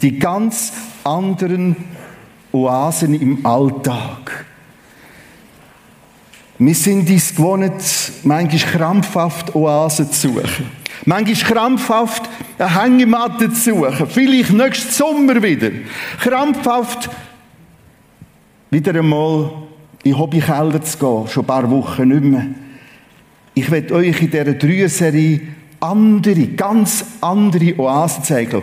Die ganz anderen Oasen im Alltag. Wir sind uns gewohnt, manchmal krampfhaft Oasen zu suchen. Manchmal krampfhaft eine Hängematte zu suchen. Vielleicht nächsten Sommer wieder. Krampfhaft wieder einmal in den Hobbykeller zu gehen. Schon ein paar Wochen nicht mehr. Ich werde euch in dieser Dreier-Serie andere, ganz andere Oasen zeigen.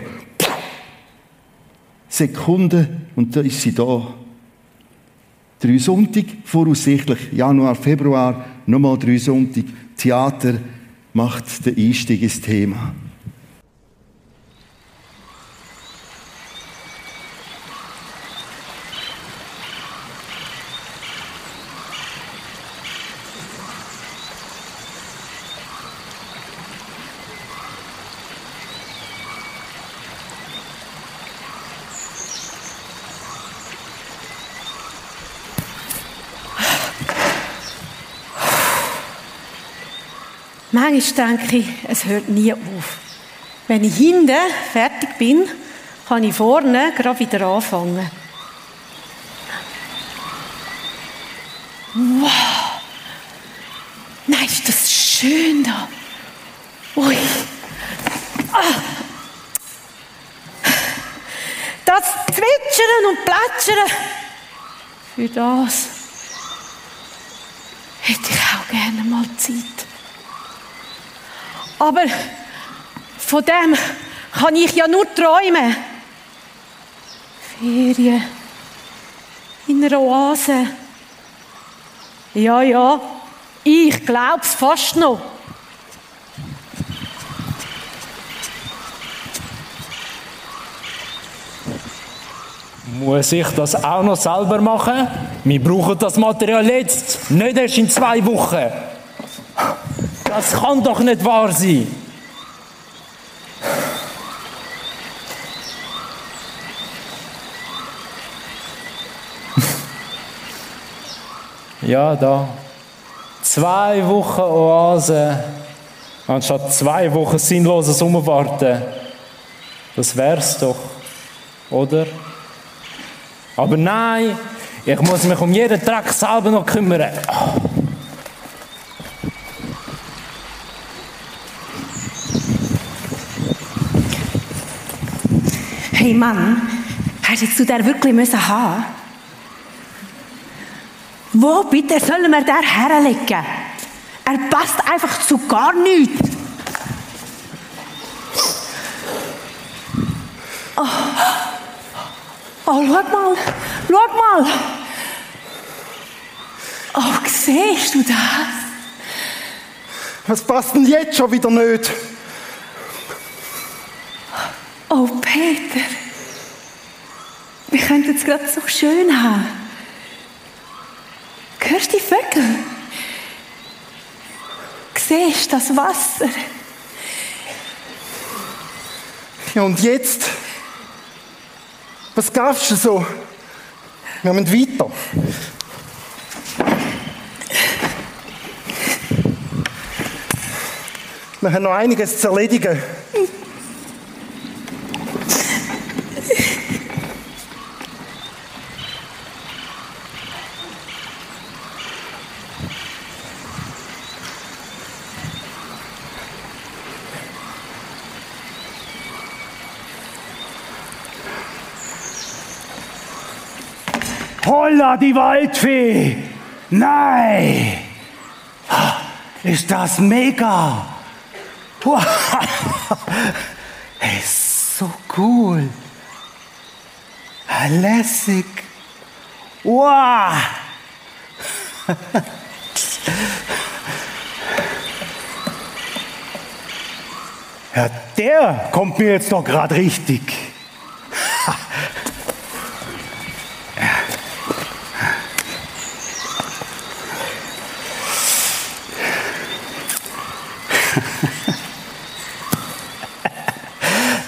Sekunden und da ist sie da. Drei Sonntag, voraussichtlich Januar, Februar, nochmal drei Sonntag. Theater macht den Einstieg ins Thema. Manchmal denke ich, es hört nie auf. Wenn ich hinten fertig bin, kann ich vorne gerade wieder anfangen. Wow! Nein, ist das schön da. Ui. Ah. Das Zwitschern und Plätschern. Für das hätte ich auch gerne mal Zeit. Aber von dem kann ich ja nur träumen. Ferien in einer Oase. Ja, ja, ich glaub's fast noch. Muss ich das auch noch selber machen? Wir brauchen das Material jetzt, nicht erst in zwei Wochen. Das kann doch nicht wahr sein. ja, da. Zwei Wochen Oase, anstatt zwei Wochen sinnloses Umwarten. Das wär's doch, oder? Aber nein, ich muss mich um jeden Dreck selber noch kümmern. Oh. Hey Mann, hast jetzt du den wirklich müssen haben? Wo bitte sollen wir den herlegen? Er passt einfach zu gar nichts. Oh, oh schau mal, schau mal. Oh, siehst du das? Was passt denn jetzt schon wieder nicht? Oh, Peter, wir könnten es gerade so schön haben. Hörst du die Vögel? Siehst du das Wasser? Ja, und jetzt? Was gab's du so? Wir müssen weiter. Wir haben noch einiges zu erledigen. Holla, die Waldfee! Nein! Ist das mega! Ist so cool! Lässig! Wow! Ja, der kommt mir jetzt doch gerade richtig.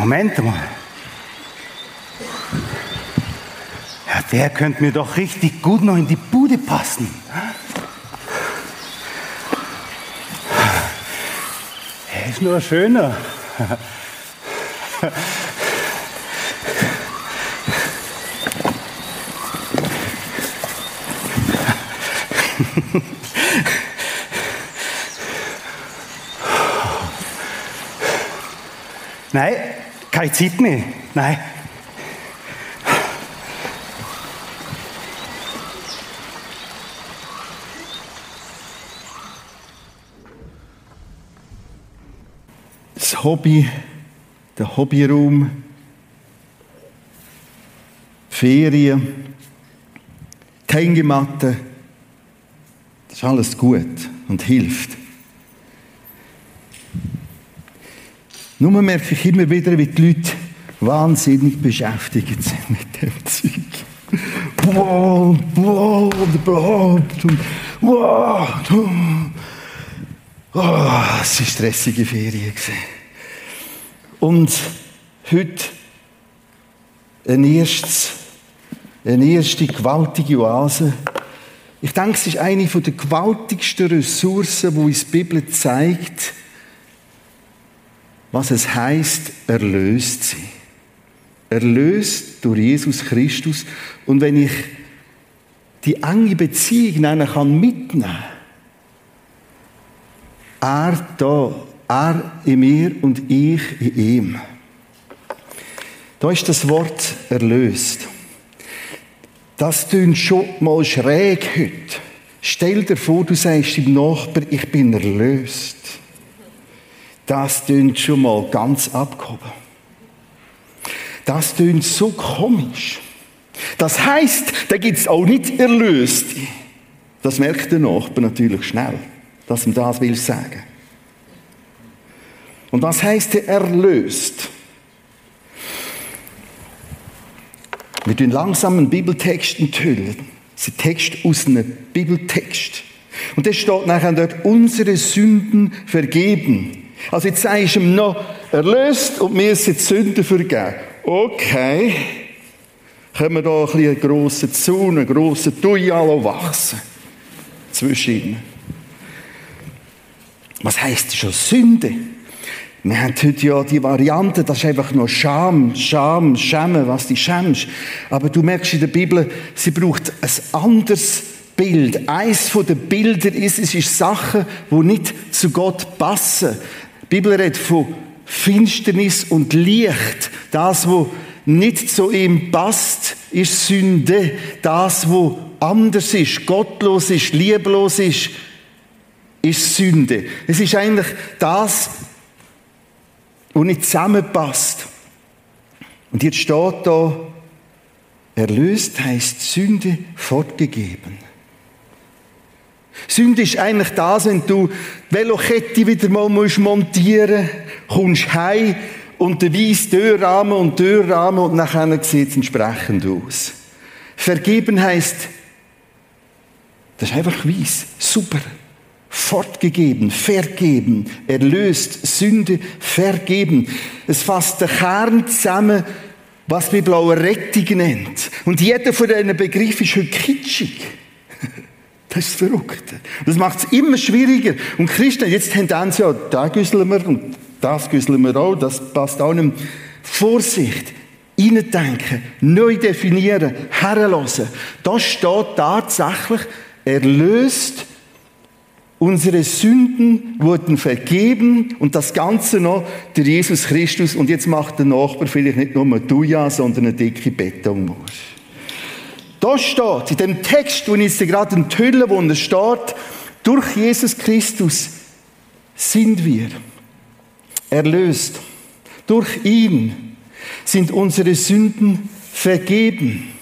Moment mal. Ja, der könnte mir doch richtig gut noch in die Bude passen. Er ist nur schöner. Nein, keine Zeit mehr. Nein. Das Hobby, der Hobbyraum, Ferien, die Hängematte, das ist alles gut und hilft. Nur merke ich immer wieder, wie die Leute wahnsinnig beschäftigt sind mit dem Zeug. Wow, wow. Und wow. Oh, es war stressige Ferien. Und heute ein erstes, eine erste gewaltige Oase. Ich denke, es ist eine der gewaltigsten Ressourcen, die uns die Bibel zeigt, was es heißt, erlöst sein. Erlöst durch Jesus Christus. Und wenn ich die enge Beziehung nennen kann mitnehmen, er da, er in mir und ich in ihm. Da ist das Wort erlöst. Das tönt schon mal schräg heute. Stell dir vor, du sagst dem Nachbar, ich bin erlöst. Das tönt schon mal ganz abgehoben. Das tönt so komisch. Das heißt, da gibt es auch nicht Erlöste. Das merkt der Nachbar natürlich schnell, dass ihm das will sagen. Und was heißt der erlöst? Wir tun langsam einen Bibeltext enthüllen. Das ist ein Text aus einem Bibeltext. Und da steht nachher dort, unsere Sünden vergeben. Also jetzt sagst du ihm noch, erlöst und mir sind die Sünden vergeben. Okay. Können wir da ein bisschen einen grossen Zaun, einen grossen Tujalo wachsen? Zwischen ihnen. Was heisst schon Sünde? Wir haben heute ja die Variante, das ist einfach nur Scham, Scham, Schämen, was du schämst. Aber du merkst in der Bibel, sie braucht ein anderes Bild. Eins von den Bildern ist, es ist Sachen, die nicht zu Gott passen. Bibel redet von Finsternis und Licht. Das, was nicht zu ihm passt, ist Sünde. Das, was anders ist, gottlos ist, lieblos ist, ist Sünde. Es ist eigentlich das, was nicht zusammenpasst. Und jetzt steht da, erlöst heißt Sünde fortgegeben. Sünde ist eigentlich das, wenn du die Velokette wieder mal montieren musst, kommst heim und der weiss Türrahmen und Türrahmen und nachher sieht es entsprechend aus. Vergeben heißt, das ist einfach weiss, super, fortgegeben, vergeben, erlöst, Sünde, vergeben. Es fasst den Kern zusammen, was die blaue Rettung nennt. Und jeder von diesen Begriffen ist heute kitschig. Das ist verrückt. Das macht es immer schwieriger. Und Christen, jetzt sie ja, da güsseln wir und das güsseln wir auch, das passt auch nicht. Vorsicht, denken, neu definieren, herlassen. Da steht tatsächlich, erlöst, unsere Sünden wurden vergeben und das Ganze noch der Jesus Christus. Und jetzt macht der Nachbar vielleicht nicht nur ein Tuja, sondern eine dicke Betonmauer. Da steht, in dem Text, den ich jetzt gerade enthülle, wo es steht, durch Jesus Christus sind wir erlöst. Durch ihn sind unsere Sünden vergeben.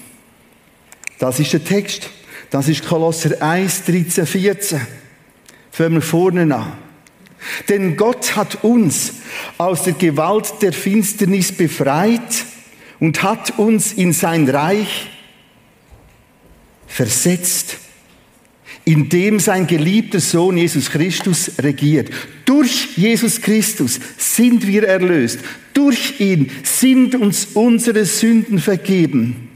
Das ist der Text. Das ist Kolosser 1, 13, 14. Fangen wir vorne an. Denn Gott hat uns aus der Gewalt der Finsternis befreit und hat uns in sein Reich versetzt. in dem sein geliebter Sohn Jesus Christus regiert. Durch Jesus Christus sind wir erlöst. Durch ihn sind uns unsere Sünden vergeben.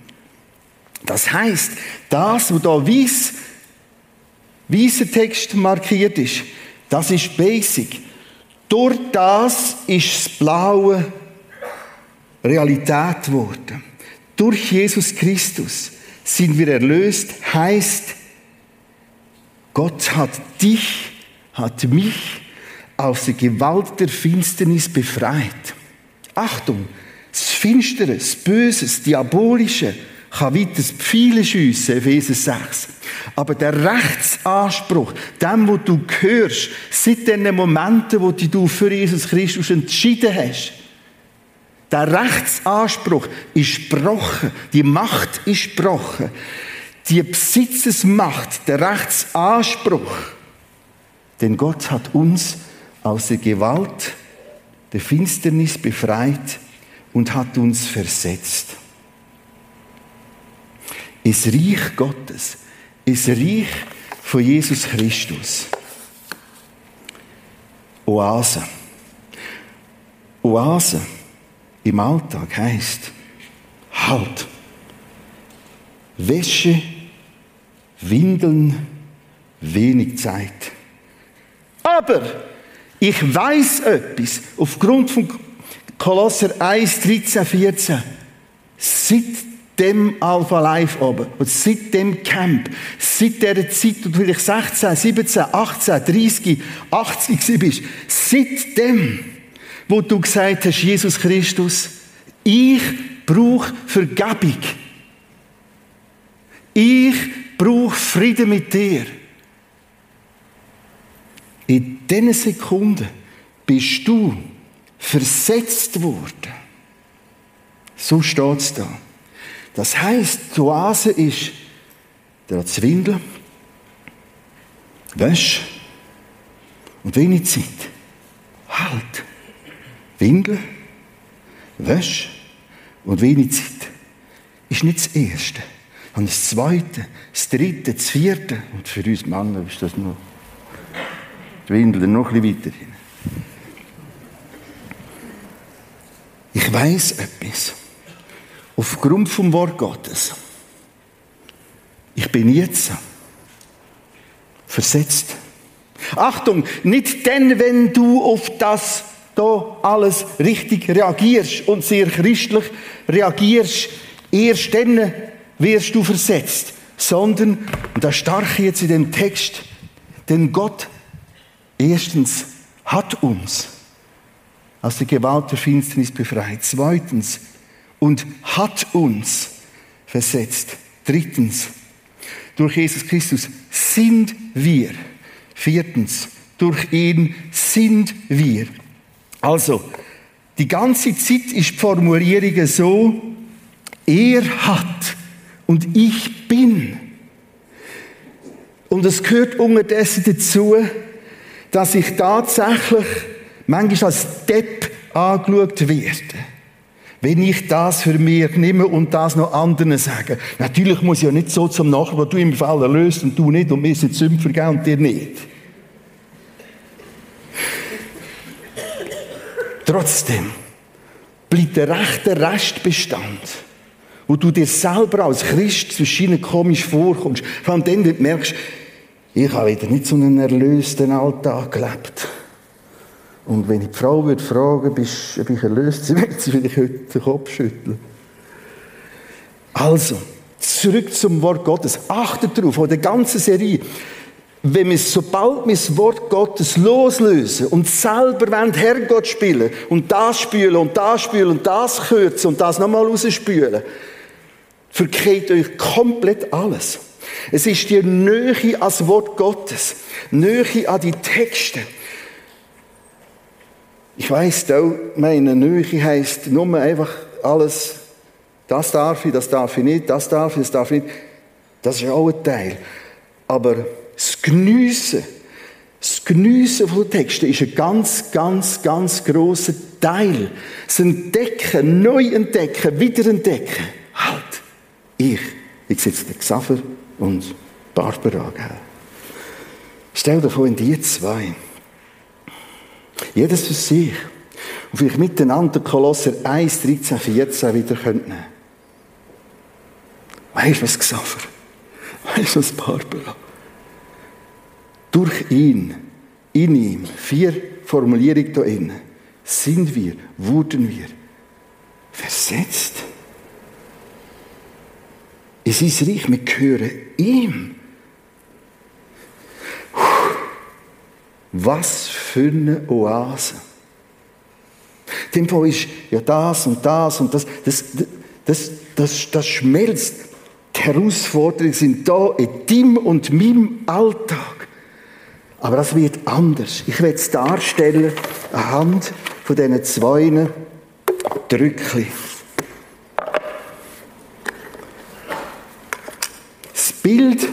Das heißt, das, wo da weiß, weißer Text markiert ist, das ist basic. Durch das ist das Blaue Realität geworden. Durch Jesus Christus sind wir erlöst, heißt, Gott hat dich, hat mich aus der Gewalt der Finsternis befreit. Achtung, das Finstere, das Böse, das Diabolische kann weiter Pfeile schiessen, Epheser 6. Aber der Rechtsanspruch, dem, wo du gehörst, seit den Momenten, wo du für Jesus Christus entschieden hast, der Rechtsanspruch ist gebrochen. Die Macht ist gebrochen. Die Besitzesmacht, der Rechtsanspruch. Denn Gott hat uns aus der Gewalt der Finsternis befreit und hat uns versetzt. Es Reich Gottes, es Reich von Jesus Christus. Oase. Oase im Alltag heißt Halt. Wäsche, Windeln, wenig Zeit. Aber ich weiß etwas aufgrund von Kolosser 1, 13, 14. Seit dem Alpha Life oben, und seit dem Camp, seit dieser Zeit, du vielleicht 16, 17, 18, 30, 80 bist, seitdem, wo du gesagt hast, Jesus Christus, ich brauche Vergebung. Ich brauche Frieden mit dir. In diesen Sekunden bist du versetzt worden. So steht es da. Das heisst, die Oase ist der Zwindel, Wäsch und wenig Zeit. Halt. Windel, Wäsch und wenig Zeit. Ist nicht das Erste. Und das Zweite, das Dritte, das Vierte. Und für uns Männer ist das noch die Windel noch ein bisschen weiter hin. Ich weiß etwas. Aufgrund vom Wort Gottes. Ich bin jetzt versetzt. Achtung, nicht denn, wenn du auf das da alles richtig reagierst und sehr christlich reagierst, erst dann wirst du versetzt, sondern, und das starke jetzt in dem Text, denn Gott erstens hat uns aus der Gewalt der Finsternis befreit. Zweitens, und hat uns versetzt. Drittens, durch Jesus Christus sind wir. Viertens, durch ihn sind wir. Also, die ganze Zeit ist die Formulierung so, er hat und ich bin. Und es gehört unterdessen dazu, dass ich tatsächlich manchmal als Depp angeschaut werde. Wenn ich das für mich nehme und das noch anderen sage. Natürlich muss ich ja nicht so zum Nachbarn, du im Fall erlöst und du nicht und mir sind vergeben und dir nicht. Trotzdem bleibt der rechte Restbestand, wo du dir selber als Christ zwischen komisch vorkommst. Vor allem dann, wenn du merkst, ich habe wieder nicht so einen erlösten Alltag gelebt. Und wenn ich die Frau würde fragen, ob ich erlöst sie würde sie vielleicht heute den Kopf schütteln. Also, zurück zum Wort Gottes. Achtet darauf, von der ganzen Serie. Wenn wir, sobald wir das Wort Gottes loslösen und selber wollen Herrgott spielen und das spülen und das spülen und das kürzen und das nochmal rausspülen, verkehrt euch komplett alles. Es ist die Nähe als Wort Gottes, Nähe an die Texte, ich weiss auch, meine Nähe heisst nur einfach alles, das darf ich, das darf ich nicht, das darf ich, das darf ich nicht. Das ist auch ein Teil. Aber das Geniessen, das Geniessen von Texten ist ein ganz, ganz, ganz grosser Teil. Das Entdecken, neu entdecken, wieder. Halt, ich, ich sitze der Xaver und Barbara, gell? Stell dir vor, in die zwei. Jedes für sich. Und vielleicht miteinander Kolosser 1, 13, 14 wieder nehmen können. Weißt du was, Xaver? Weißt du was, Barbara? Durch ihn, in ihm, vier Formulierungen da innen, sind wir, wurden wir versetzt. Es ist Reich, wir gehören ihm. Was für eine Oase. Dem Fall ist ja das und das und das, das, das, das, das schmelzt. Die Herausforderungen sind da in deinem und meinem Alltag. Aber das wird anders. Ich werde es darstellen anhand von diesen zwei Drückchen. Das Bild,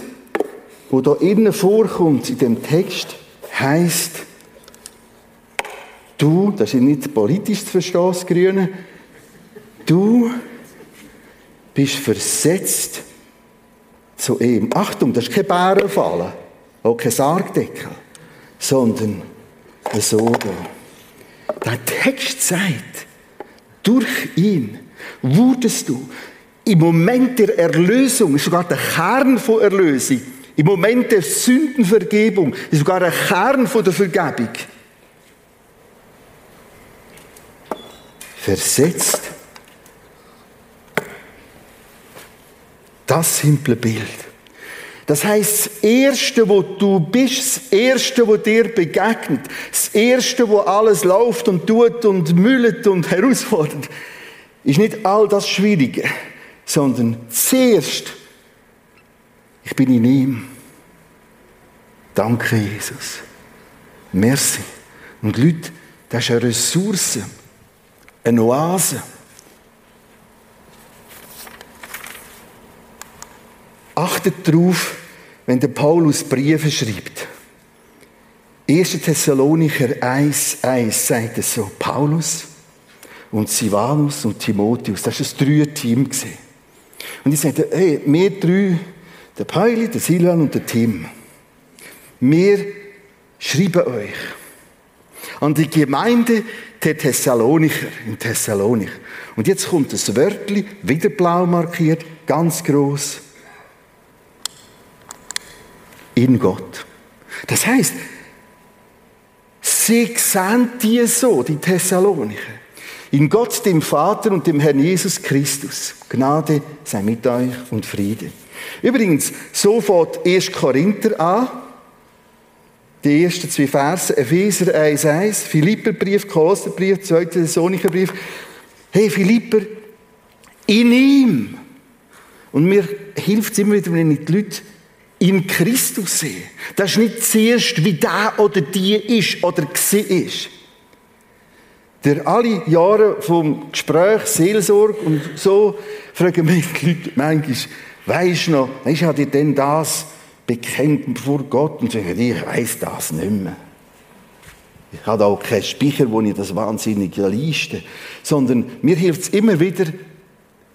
das hier innen vorkommt in dem Text, heißt, du, das ist nicht politisch zu verstehen, Grüne, du bist versetzt zu ihm. Achtung, das ist kein Bärenfallen, auch kein Sargdeckel, sondern so da. Der Text sagt, durch ihn wurdest du im Moment der Erlösung, ist sogar der Kern von Erlösung, im Moment der Sündenvergebung, ist sogar der Kern von der Vergebung, versetzt. Das simple Bild. Das heißt, das Erste, wo du bist, das Erste, wo dir begegnet, das Erste, wo alles läuft und tut und müllt und herausfordert, ist nicht all das Schwierige, sondern zuerst, ich bin in ihm. Danke, Jesus. Merci. Und Leute, das ist eine Ressource, eine Oase. Achtet darauf, wenn der Paulus Briefe schreibt. 1. Thessalonicher 1, 1 sagt es so, Paulus und Silvanus und Timotheus, das war ein Dreier-Team. Und ich sagte, hey, wir drei, der Pauli, der Silvan und der Tim, wir schreiben euch an die Gemeinde der Thessalonicher in Thessalonik. Und jetzt kommt das Wörtli, wieder blau markiert, ganz groß in Gott. Das heißt, sie sehen die so, die Thessalonicher. In Gott, dem Vater und dem Herrn Jesus Christus. Gnade sei mit euch und Friede. Übrigens, so fährt 1. Korinther an. Die ersten zwei Verse, Epheser 1,1, Philipperbrief, Kolosserbrief, 2. Thessalonicher Brief. Hey, Philipper, in ihm. Und mir hilft es immer wieder, wenn ich die Leute in Christus sehen. Das ist nicht zuerst, wie der oder die ist oder ist. Der alle Jahre vom Gespräch, Seelsorge und so, fragen mich die Leute manchmal, weisst du noch, ich habe dir denn das bekennt vor Gott? Und sagen, ich weiß das nicht mehr. Ich habe auch keinen Speicher, wo ich das wahnsinnig leiste. Sondern mir hilft es immer wieder,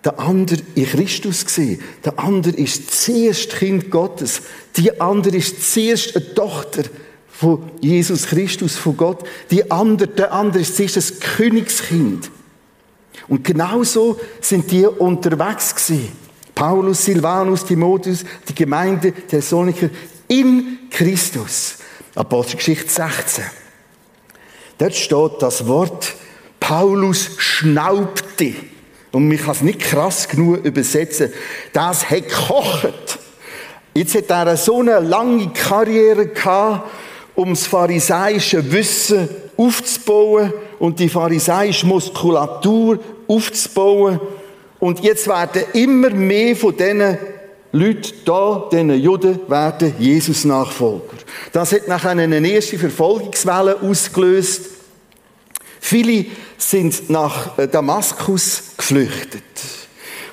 der andere in Christus gesehen. Der andere ist zuerst Kind Gottes. Die andere ist zuerst eine Tochter von Jesus Christus, von Gott. Die andere, der andere ist zuerst ein Königskind. Und genauso sind die unterwegs gewesen. Paulus, Silvanus, Timotheus, die Gemeinde der Thessaloniker in Christus. Apostelgeschichte 16. Dort steht das Wort, Paulus schnaubte. Und man kann es nicht krass genug übersetzen. Das hat gekocht. Jetzt hat er so eine lange Karriere gehabt, um das pharisäische Wissen aufzubauen und die pharisäische Muskulatur aufzubauen. Und jetzt werden immer mehr von diesen Leuten da, diesen Juden, werden Jesus-Nachfolger. Das hat nachher eine erste Verfolgungswelle ausgelöst. Viele sind nach äh, Damaskus geflüchtet.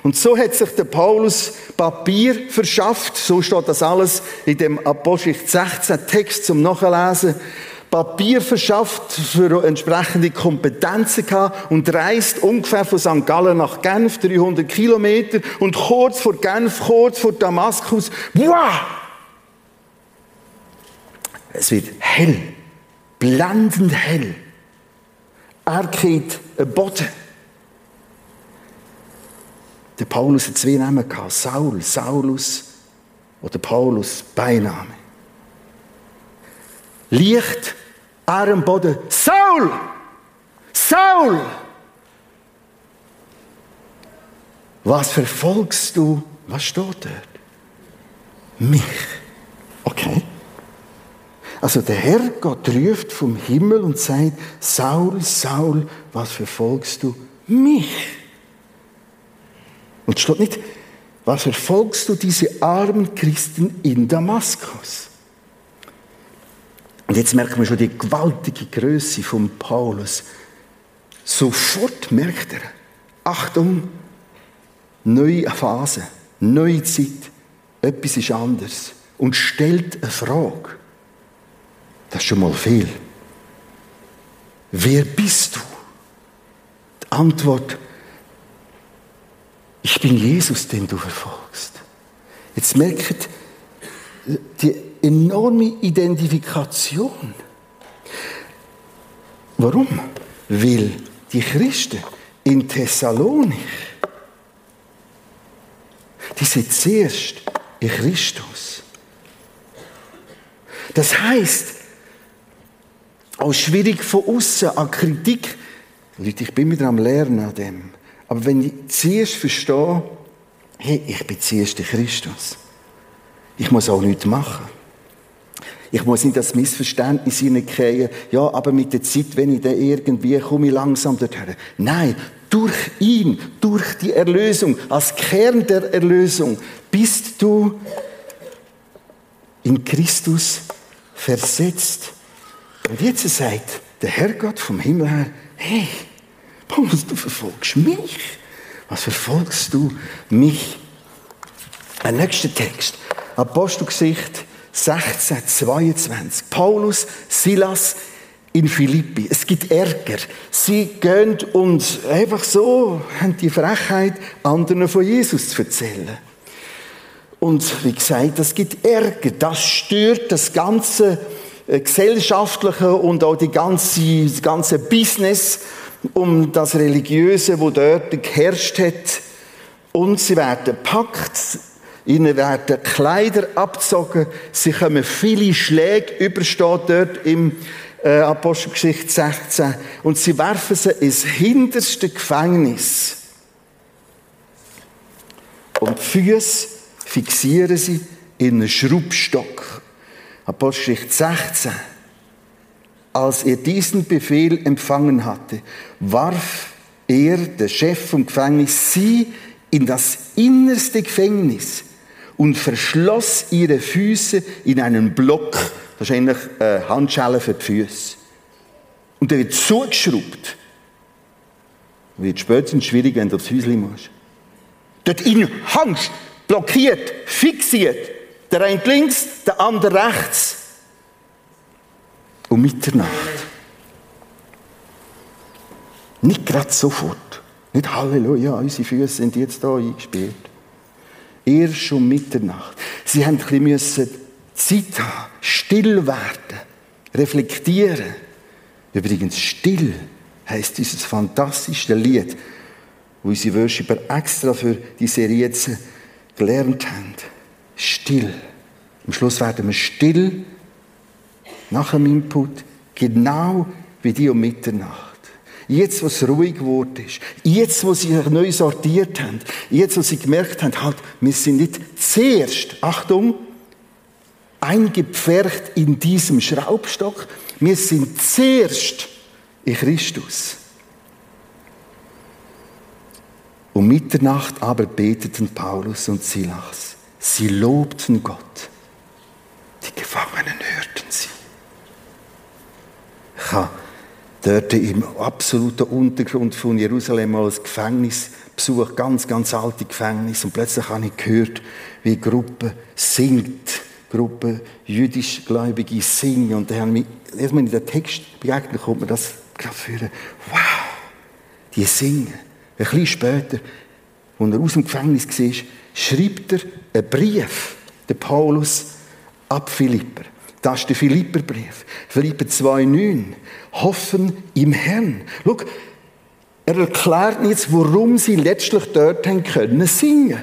Und so hat sich der Paulus Papier verschafft, so steht das alles in dem Apostel 16 Text zum Nachlesen, Papier verschafft für entsprechende Kompetenzen gehabt und reist ungefähr von St. Gallen nach Genf, 300 Kilometer und kurz vor Genf, kurz vor Damaskus, wow, Es wird hell, blendend hell. Er geht einen Boden. Der Paulus hat zwei Namen gehabt. Saul, Saulus oder Paulus, Beiname. Licht, er am Boden. Saul! Saul! Was verfolgst du? Was steht dort? Mich. Okay. Also der Herr Gott ruft vom Himmel und sagt, Saul, Saul, was verfolgst du? Mich. Und steht nicht, was verfolgst du diese armen Christen in Damaskus? Und jetzt merkt man schon die gewaltige Größe von Paulus. Sofort merkt er, Achtung, neue Phase, neue Zeit, etwas ist anders und stellt eine Frage. Das ist schon mal viel. Wer bist du? Die Antwort, ich bin Jesus, den du verfolgst. Jetzt merkt die enorme Identifikation. Warum? Weil die Christen in Thessalonich, die sind zuerst in Christus. Das heißt, auch schwierig von außen an Kritik. Leute, ich bin wieder am Lernen an dem. Aber wenn ich zuerst verstehe, hey, ich bin zuerst in Christus. Ich muss auch nichts machen. Ich muss nicht das Missverständnis hineingehen, ja, aber mit der Zeit, wenn ich dann irgendwie komme ich langsam dorthin. Nein, durch ihn, durch die Erlösung, als Kern der Erlösung, bist du in Christus versetzt. Und jetzt sagt der Herrgott vom Himmel her, hey, Paulus, du verfolgst mich. Was verfolgst du mich? Ein nächster Text. Apostelgesicht 16, 22. Paulus, Silas in Philippi. Es gibt Ärger. Sie gehen und einfach so haben die Frechheit, anderen von Jesus zu erzählen. Und wie gesagt, das gibt Ärger. Das stört das ganze gesellschaftliche und auch die ganze, das ganze Business um das Religiöse, wo dort geherrscht hat. Und sie werden packt, ihnen werden Kleider abgezogen, sie kommen viele Schläge, übersteht dort im äh, Apostelgeschichte 16, und sie werfen sie ins hinterste Gefängnis. Und die Füße fixieren sie in einen Schraubstock. Apostelgeschichte 16. Als er diesen Befehl empfangen hatte, warf er, der Chef vom Gefängnis, sie in das innerste Gefängnis und verschloss ihre Füße in einen Block. Das ist eigentlich eine Handschelle für die Füße. Und der wird zugeschraubt. Wird spätestens schwierig, wenn du aufs Häuschen musst. Dort in Angst, blockiert, fixiert. Der eine links, der andere rechts. Um Mitternacht. Nicht gerade sofort. Nicht Halleluja, unsere Füße sind jetzt da eingespielt. Erst um Mitternacht. Sie haben ein bisschen Zeit haben, still werden, reflektieren. Übrigens, still heisst dieses fantastische Lied, wo unsere Worshipper extra für die Serie jetzt gelernt haben. Still. Am Schluss werden wir still nach dem Input, genau wie die um Mitternacht. Jetzt, wo es ruhig geworden ist, jetzt, wo sie sich neu sortiert haben, jetzt, wo sie gemerkt haben, halt, wir sind nicht zuerst, Achtung, eingepfercht in diesem Schraubstock, wir sind zuerst in Christus. Um Mitternacht aber beteten Paulus und Silas. Sie lobten Gott. Die Gefangenen hörten sie. Ich habe dort im absoluten Untergrund von Jerusalem als Gefängnis besucht, ganz, ganz alte Gefängnis. Und plötzlich habe ich gehört, wie Gruppe singt. Gruppe jüdischgläubige singen. Und dann haben wir, erst mal in den Text begegnet, kommt mir das gerade führen. Wow! Die singen. Ein bisschen später, als er aus dem Gefängnis war, schreibt er einen Brief, der Paulus, ab Philipper. Das ist der Philipperbrief. Philipper 2,9. Hoffen im Herrn. Schau, er erklärt jetzt, warum sie letztlich dort haben können singen.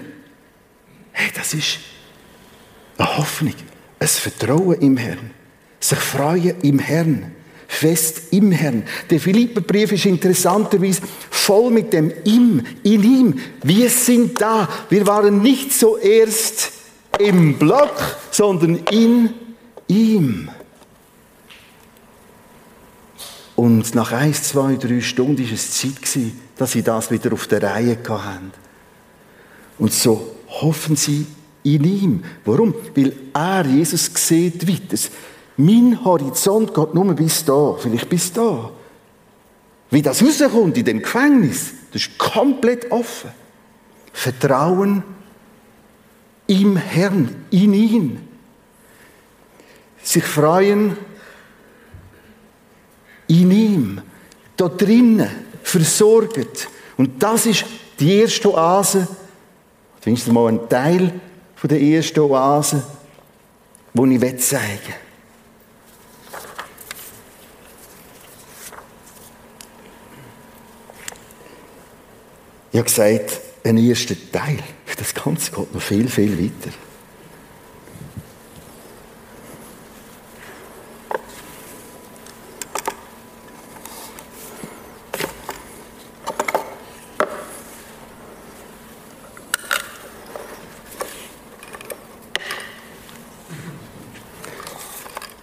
Hey, das ist eine Hoffnung, ein Vertrauen im Herrn, sich freuen im Herrn, fest im Herrn. Der Philipperbrief ist interessanterweise voll mit dem Im, in ihm. Wir sind da. Wir waren nicht so erst im Block, sondern in ihm. Und nach eins, zwei, drei Stunden war es Zeit, dass sie das wieder auf der Reihe hatten. Und so hoffen sie in ihm. Warum? Weil er, Jesus, sieht weiter. Mein Horizont geht nur bis da, vielleicht bis da. Wie das rauskommt in dem Gefängnis, das ist komplett offen. Vertrauen im Herrn, in ihn. Sich freuen in ihm, da drinnen, versorgt. Und das ist die erste Oase, zumindest mal ein Teil von der ersten Oase, wo ich zeigen will. Ich habe gesagt, ein erster Teil. Das Ganze geht noch viel, viel weiter.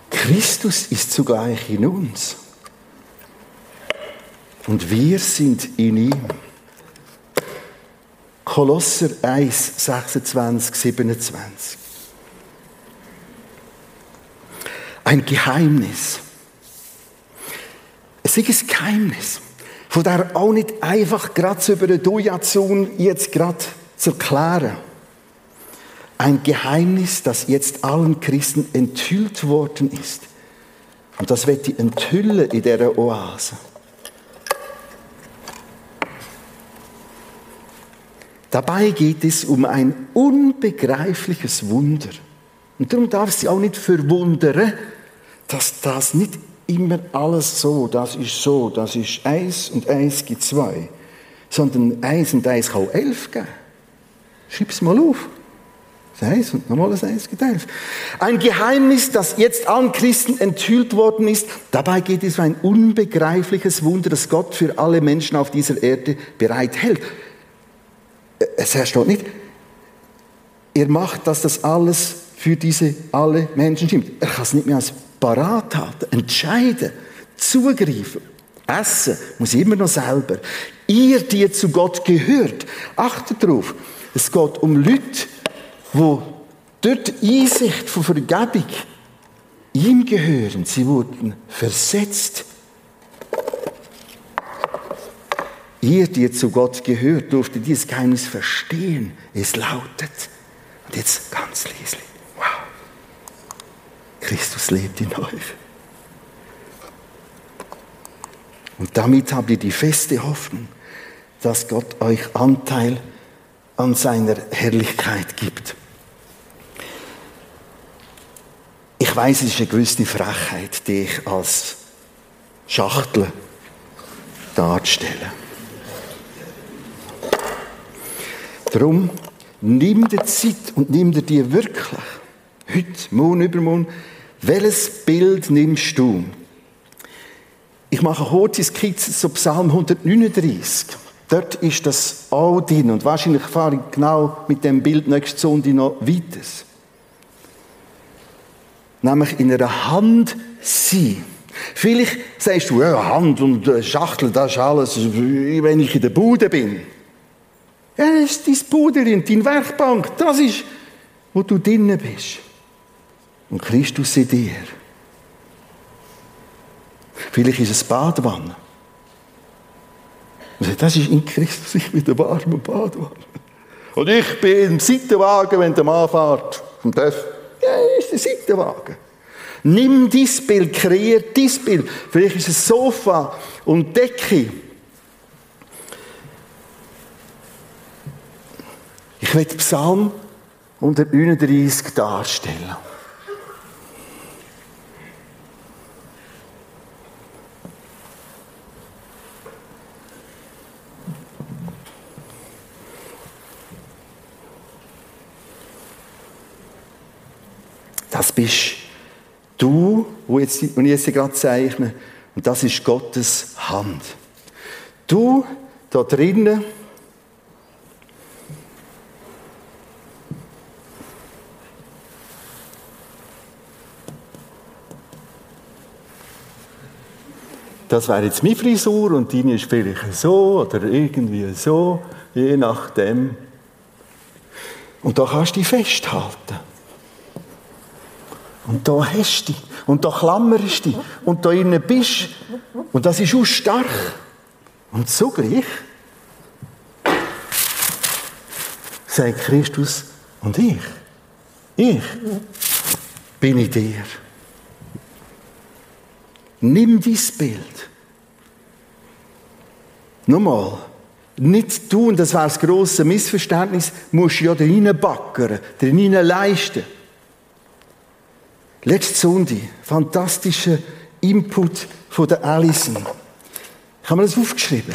Christus ist zugleich in uns. Und wir sind in ihm. Kolosser 1, 26, 27. Ein Geheimnis. Es ist ein Geheimnis, von der auch nicht einfach gerade über den Dujazun jetzt gerade zu erklären. Ein Geheimnis, das jetzt allen Christen enthüllt worden ist. Und das wird die enthüllen in dieser Oase. Dabei geht es um ein unbegreifliches Wunder. Und darum darf sie auch nicht verwundern, dass das nicht immer alles so, das ist so, das ist eins und eins gibt zwei, sondern eins und eins kann auch elf geben. Schreib es mal auf. Das eins und nochmal das gibt elf. Ein Geheimnis, das jetzt allen Christen enthüllt worden ist. Dabei geht es um ein unbegreifliches Wunder, das Gott für alle Menschen auf dieser Erde bereithält es steht nicht, er macht, dass das alles für diese alle Menschen stimmt. Er kann es nicht mehr als parat haben, entscheiden, zugreifen. Essen muss immer noch selber. Ihr, die zu Gott gehört, achtet darauf, es geht um Leute, wo dort die Einsicht von Vergebung ihm gehören. Sie wurden versetzt Ihr, die zu Gott gehört, durfte dieses Geheimnis verstehen. Es lautet, und jetzt ganz leise, wow, Christus lebt in euch. Und damit habt ihr die feste Hoffnung, dass Gott euch Anteil an seiner Herrlichkeit gibt. Ich weiß, es ist eine gewisse Frechheit, die ich als Schachtel darstelle. Darum, nimm dir Zeit und nimm dir die wirklich. Heute, morgen, übermorgen. Welches Bild nimmst du? Ich mache eine kurze Skizze zu Psalm 139. Dort ist das auch drin. Und wahrscheinlich fahre ich genau mit dem Bild nächste Sonntag noch weiter. Nämlich in einer Hand sein. Vielleicht sagst du, ja, Hand und Schachtel, das ist alles, wenn ich in der Bude bin. Ja, ist dein Puderin, deine Werkbank. Das ist, wo du drinnen bist. Und Christus in dir. Vielleicht ist es Badwanne. Das ist in Christus, ich bin der warme Badwanne. Und ich bin im Seitenwagen, wenn der Mann fährt. Vom Dörf. Ja, ist der Seitenwagen. Nimm dein Bild, kreier dein Bild. Vielleicht ist es Sofa und Decke. Ich will Psalm 139 darstellen. Das bist du, wo jetzt, und jetzt gerade zeichne, und das ist Gottes Hand. Du da drinnen das wäre jetzt meine Frisur und deine ist vielleicht so oder irgendwie so, je nachdem. Und da kannst du dich festhalten. Und da hast du dich. Und da klammerst du dich. Und da innen bist Und das ist auch stark. Und zugleich sagt Christus, und ich, ich bin in dir. Nimm dein Bild. Nochmal. Nicht du, und das wäre das grosse Missverständnis, musst ja da reinbackern, da leisten. Letzte Sonntag, fantastischer Input von der Alison. Ich habe mir das aufgeschrieben.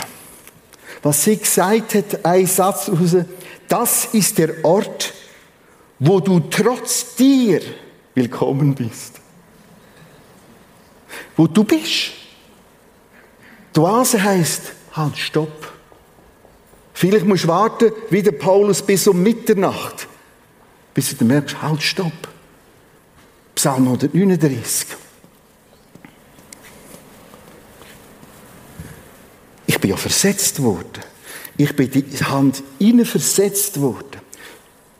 Was sie gesagt hat, ein Satz raus, das ist der Ort, wo du trotz dir willkommen bist. Wo du bist. Die Oase heisst, halt, stopp. Vielleicht musst du warten, wie der Paulus, bis um Mitternacht, bis du merkst, halt, stopp. Psalm 139. Ich bin ja versetzt worden. Ich bin in die Hand innen versetzt worden.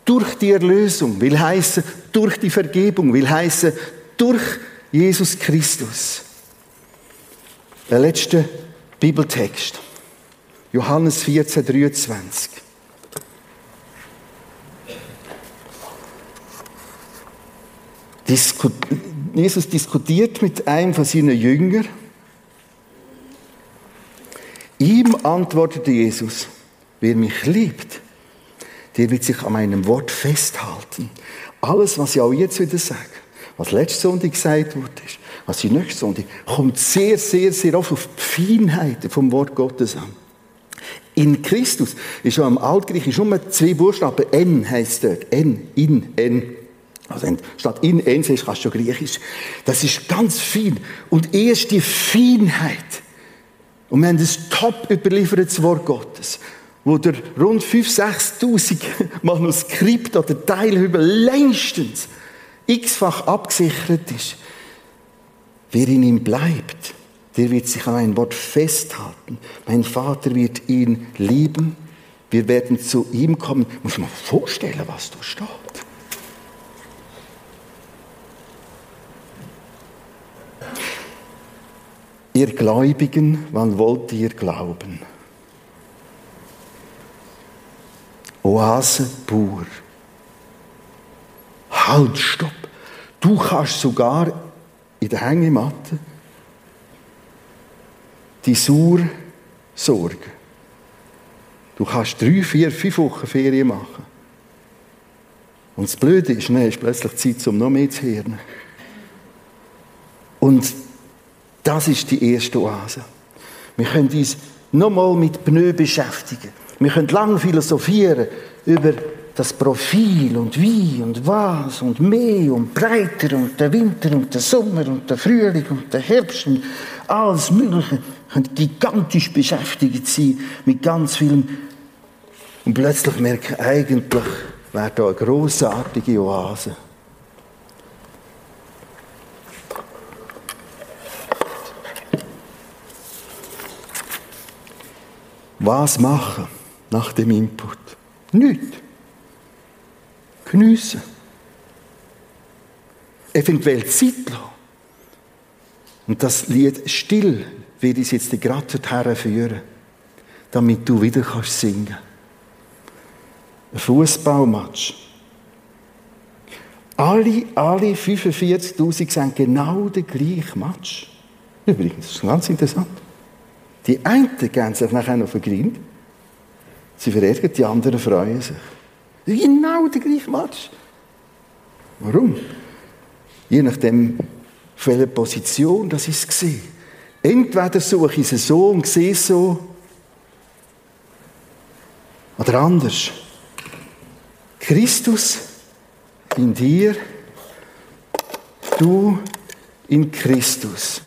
Durch die Erlösung, will heißen durch die Vergebung, will heißen durch Jesus Christus. Der letzte Bibeltext. Johannes 14, 23. Jesus diskutiert mit einem von seinen Jüngern. Ihm antwortete Jesus, wer mich liebt, der wird sich an meinem Wort festhalten. Alles, was ich auch jetzt wieder sage, was letzte Sonntag gesagt wurde, was ich nächste Sonntag, kommt sehr, sehr, sehr oft auf die Feinheiten vom Wort Gottes an. In Christus ist schon im Altgriechisch nur zwei Buchstaben. N heißt dort. N, in, N. Also statt in N siehst, kannst du schon Griechisch. Das ist ganz fein. Und erst die Feinheit. Und wir haben das top überliefertes Wort Gottes, wo der rund 5.000, 6.000 Manuskript oder Teile über längstens x-fach abgesichert ist. Wer in ihm bleibt, der wird sich an ein Wort festhalten. Mein Vater wird ihn lieben. Wir werden zu ihm kommen. Muss man vorstellen, was da steht. Ihr Gläubigen, wann wollt ihr glauben? Oase pur. Halt, stopp. Du kannst sogar in der Hängematte die Sauer Sorge. Du kannst drei, vier, fünf Wochen Ferien machen. Und das Blöde ist, dann ist plötzlich Zeit, um noch mehr zu hören. Und das ist die erste Oase. Wir können uns nochmal mit Pneu beschäftigen. Wir können lange philosophieren über das Profil und wie und was und mehr und breiter und der Winter und der Sommer und der Frühling und der Herbst und alles Mögliche können gigantisch beschäftigt sein mit ganz vielen und plötzlich merken, eigentlich wäre da eine grossartige Oase. Was machen nach dem Input? Nichts. Geniessen. Eventuell Zeit lassen. Und das Lied still ich es jetzt gerade dorthin führen, damit du wieder kannst singen. Ein Fußballmatch. Alle, alle 45.000 sagen genau den gleichen Match. Übrigens, das ist ganz interessant. Die einen gehen sich nachher noch vergrinnt. Sie verärgern, die anderen freuen sich. Genau der gleiche Match. Warum? Je nachdem, auf welcher Position das ist gesehen. Entweder suche ich es so und sehe es so, oder anders. Christus in dir du in Christus.